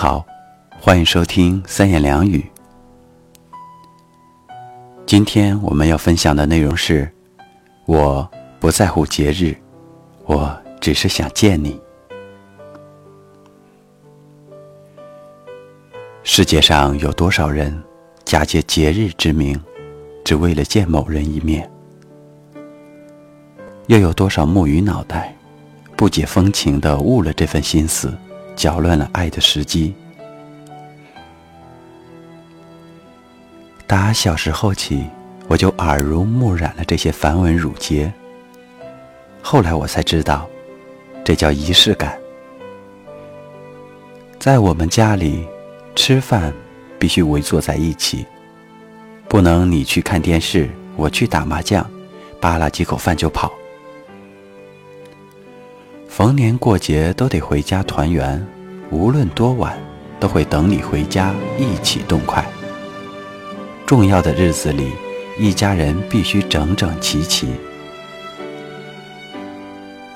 好，欢迎收听三言两语。今天我们要分享的内容是：我不在乎节日，我只是想见你。世界上有多少人假借节日之名，只为了见某人一面？又有多少木鱼脑袋，不解风情的误了这份心思，搅乱了爱的时机？打小时候起，我就耳濡目染了这些繁文缛节。后来我才知道，这叫仪式感。在我们家里，吃饭必须围坐在一起，不能你去看电视，我去打麻将，扒拉几口饭就跑。逢年过节都得回家团圆，无论多晚，都会等你回家一起动筷。重要的日子里，一家人必须整整齐齐。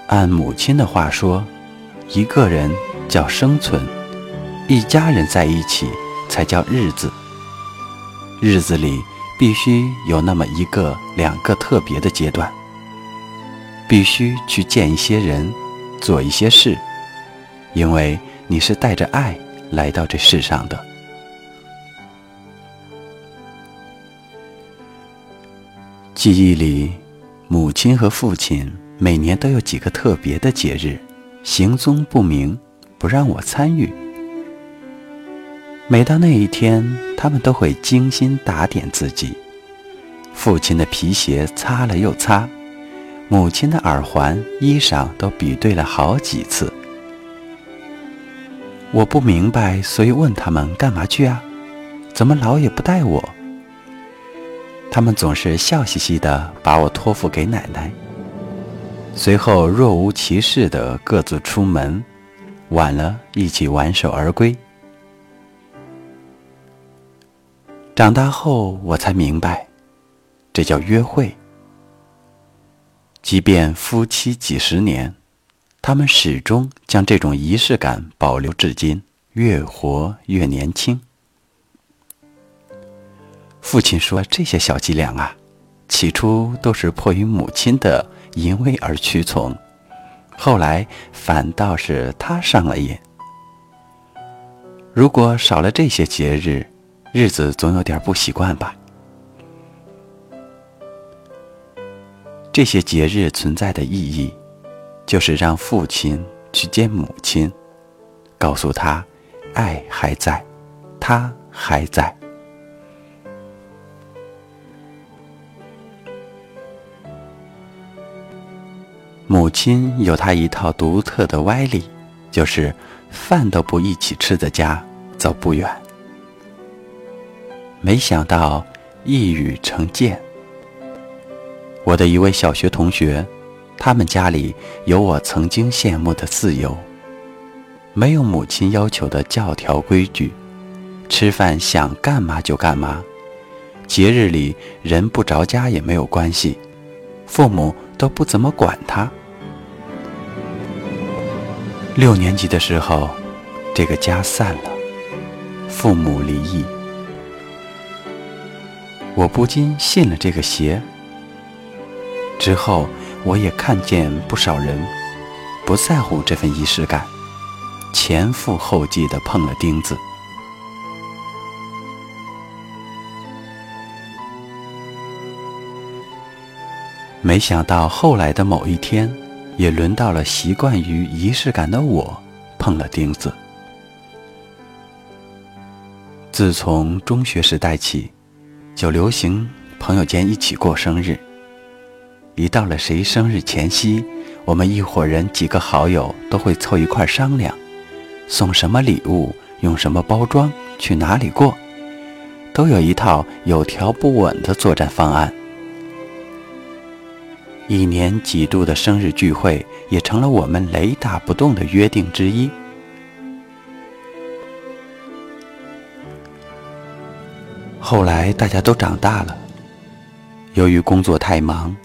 按母亲的话说，一个人叫生存，一家人在一起才叫日子。日子里必须有那么一个、两个特别的阶段，必须去见一些人。做一些事，因为你是带着爱来到这世上的。记忆里，母亲和父亲每年都有几个特别的节日，行踪不明，不让我参与。每到那一天，他们都会精心打点自己，父亲的皮鞋擦了又擦。母亲的耳环、衣裳都比对了好几次，我不明白，所以问他们干嘛去啊？怎么老也不带我？他们总是笑嘻嘻的把我托付给奶奶，随后若无其事的各自出门，晚了一起挽手而归。长大后我才明白，这叫约会。即便夫妻几十年，他们始终将这种仪式感保留至今，越活越年轻。父亲说：“这些小伎俩啊，起初都是迫于母亲的淫威而屈从，后来反倒是他上了瘾。如果少了这些节日，日子总有点不习惯吧。”这些节日存在的意义，就是让父亲去见母亲，告诉他，爱还在，他还在。母亲有她一套独特的歪理，就是饭都不一起吃的家走不远。没想到一语成谶。我的一位小学同学，他们家里有我曾经羡慕的自由，没有母亲要求的教条规矩，吃饭想干嘛就干嘛，节日里人不着家也没有关系，父母都不怎么管他。六年级的时候，这个家散了，父母离异，我不禁信了这个邪。之后，我也看见不少人不在乎这份仪式感，前赴后继的碰了钉子。没想到后来的某一天，也轮到了习惯于仪式感的我碰了钉子。自从中学时代起，就流行朋友间一起过生日。一到了谁生日前夕，我们一伙人几个好友都会凑一块商量，送什么礼物，用什么包装，去哪里过，都有一套有条不紊的作战方案。一年几度的生日聚会也成了我们雷打不动的约定之一。后来大家都长大了，由于工作太忙。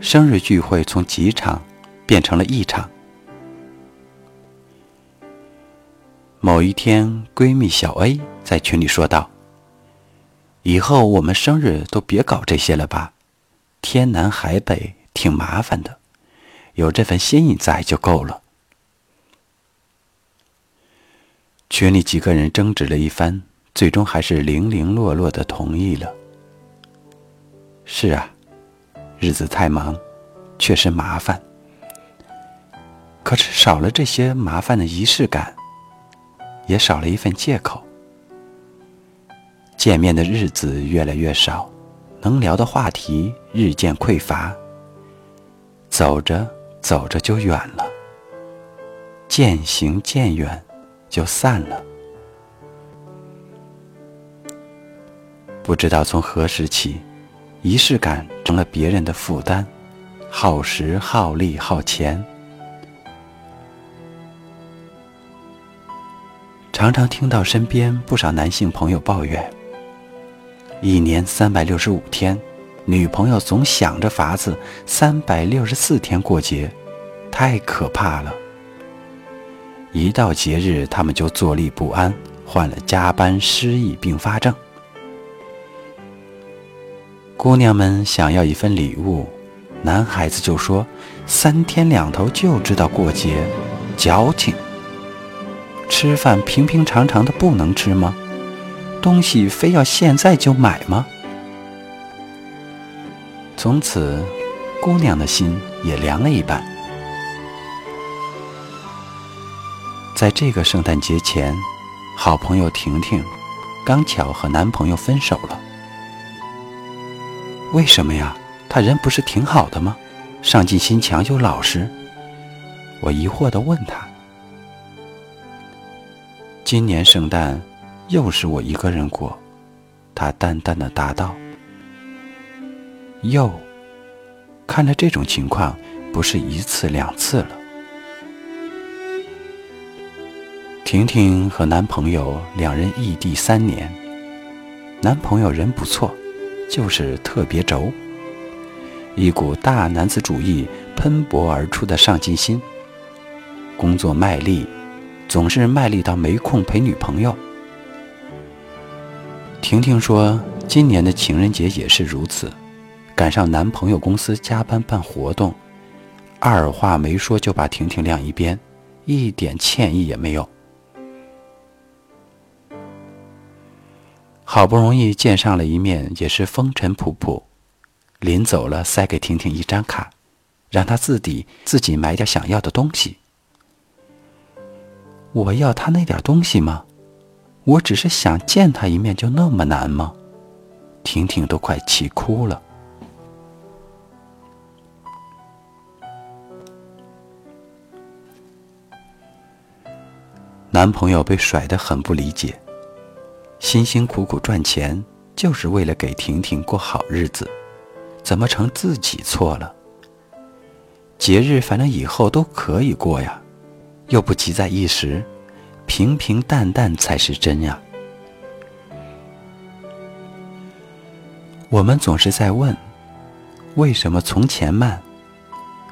生日聚会从几场变成了一场。某一天，闺蜜小 A 在群里说道：“以后我们生日都别搞这些了吧，天南海北挺麻烦的，有这份心意在就够了。”群里几个人争执了一番，最终还是零零落落的同意了。是啊，日子太忙，确实麻烦。可是少了这些麻烦的仪式感，也少了一份借口。见面的日子越来越少，能聊的话题日渐匮乏。走着走着就远了，渐行渐远，就散了。不知道从何时起，仪式感成了别人的负担，耗时耗力耗钱。常常听到身边不少男性朋友抱怨：一年三百六十五天，女朋友总想着法子三百六十四天过节，太可怕了。一到节日，他们就坐立不安，患了加班、失忆并发症。姑娘们想要一份礼物，男孩子就说三天两头就知道过节，矫情。吃饭平平常常的不能吃吗？东西非要现在就买吗？从此，姑娘的心也凉了一半。在这个圣诞节前，好朋友婷婷刚巧和男朋友分手了。为什么呀？他人不是挺好的吗？上进心强又老实。我疑惑地问他。今年圣诞又是我一个人过，他淡淡的答道：“又，看来这种情况不是一次两次了。”婷婷和男朋友两人异地三年，男朋友人不错，就是特别轴，一股大男子主义喷薄而出的上进心，工作卖力。总是卖力到没空陪女朋友。婷婷说：“今年的情人节也是如此，赶上男朋友公司加班办活动，二话没说就把婷婷晾一边，一点歉意也没有。好不容易见上了一面，也是风尘仆仆。临走了，塞给婷婷一张卡，让她自己自己买点想要的东西。”我要他那点东西吗？我只是想见他一面，就那么难吗？婷婷都快气哭了。男朋友被甩得很不理解，辛辛苦苦赚钱就是为了给婷婷过好日子，怎么成自己错了？节日反正以后都可以过呀。又不急在一时，平平淡淡才是真呀。我们总是在问，为什么从前慢，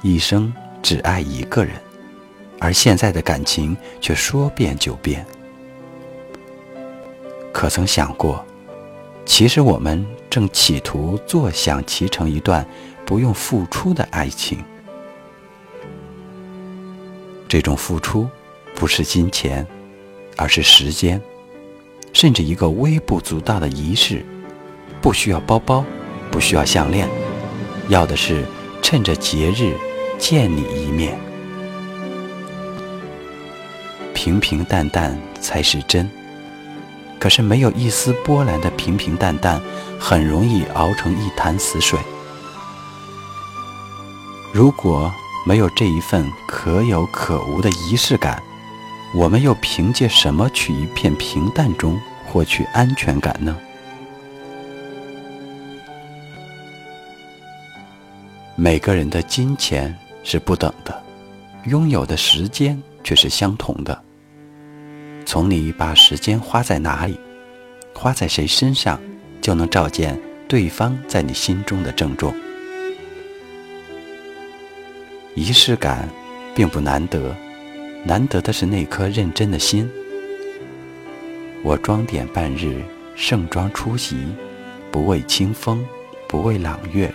一生只爱一个人，而现在的感情却说变就变？可曾想过，其实我们正企图坐享其成一段不用付出的爱情。这种付出，不是金钱，而是时间，甚至一个微不足道的仪式，不需要包包，不需要项链，要的是趁着节日见你一面。平平淡淡才是真，可是没有一丝波澜的平平淡淡，很容易熬成一潭死水。如果。没有这一份可有可无的仪式感，我们又凭借什么去一片平淡中获取安全感呢？每个人的金钱是不等的，拥有的时间却是相同的。从你把时间花在哪里，花在谁身上，就能照见对方在你心中的郑重。仪式感并不难得，难得的是那颗认真的心，我装点半日，盛装出席，不为清风，不为朗月，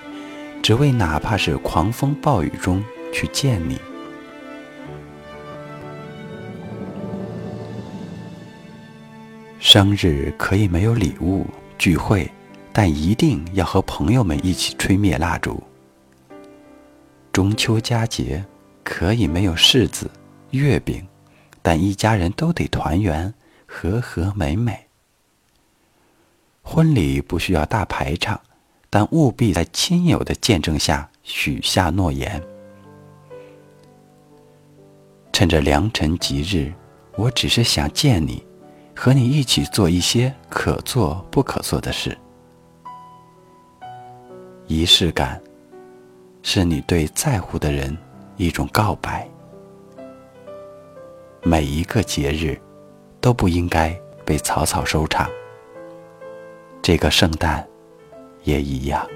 只为哪怕是狂风暴雨中去见你。生日可以没有礼物聚会，但一定要和朋友们一起吹灭蜡烛。中秋佳节可以没有柿子、月饼，但一家人都得团圆，和和美美。婚礼不需要大排场，但务必在亲友的见证下许下诺言。趁着良辰吉日，我只是想见你。和你一起做一些可做不可做的事，仪式感是你对在乎的人一种告白。每一个节日都不应该被草草收场，这个圣诞也一样。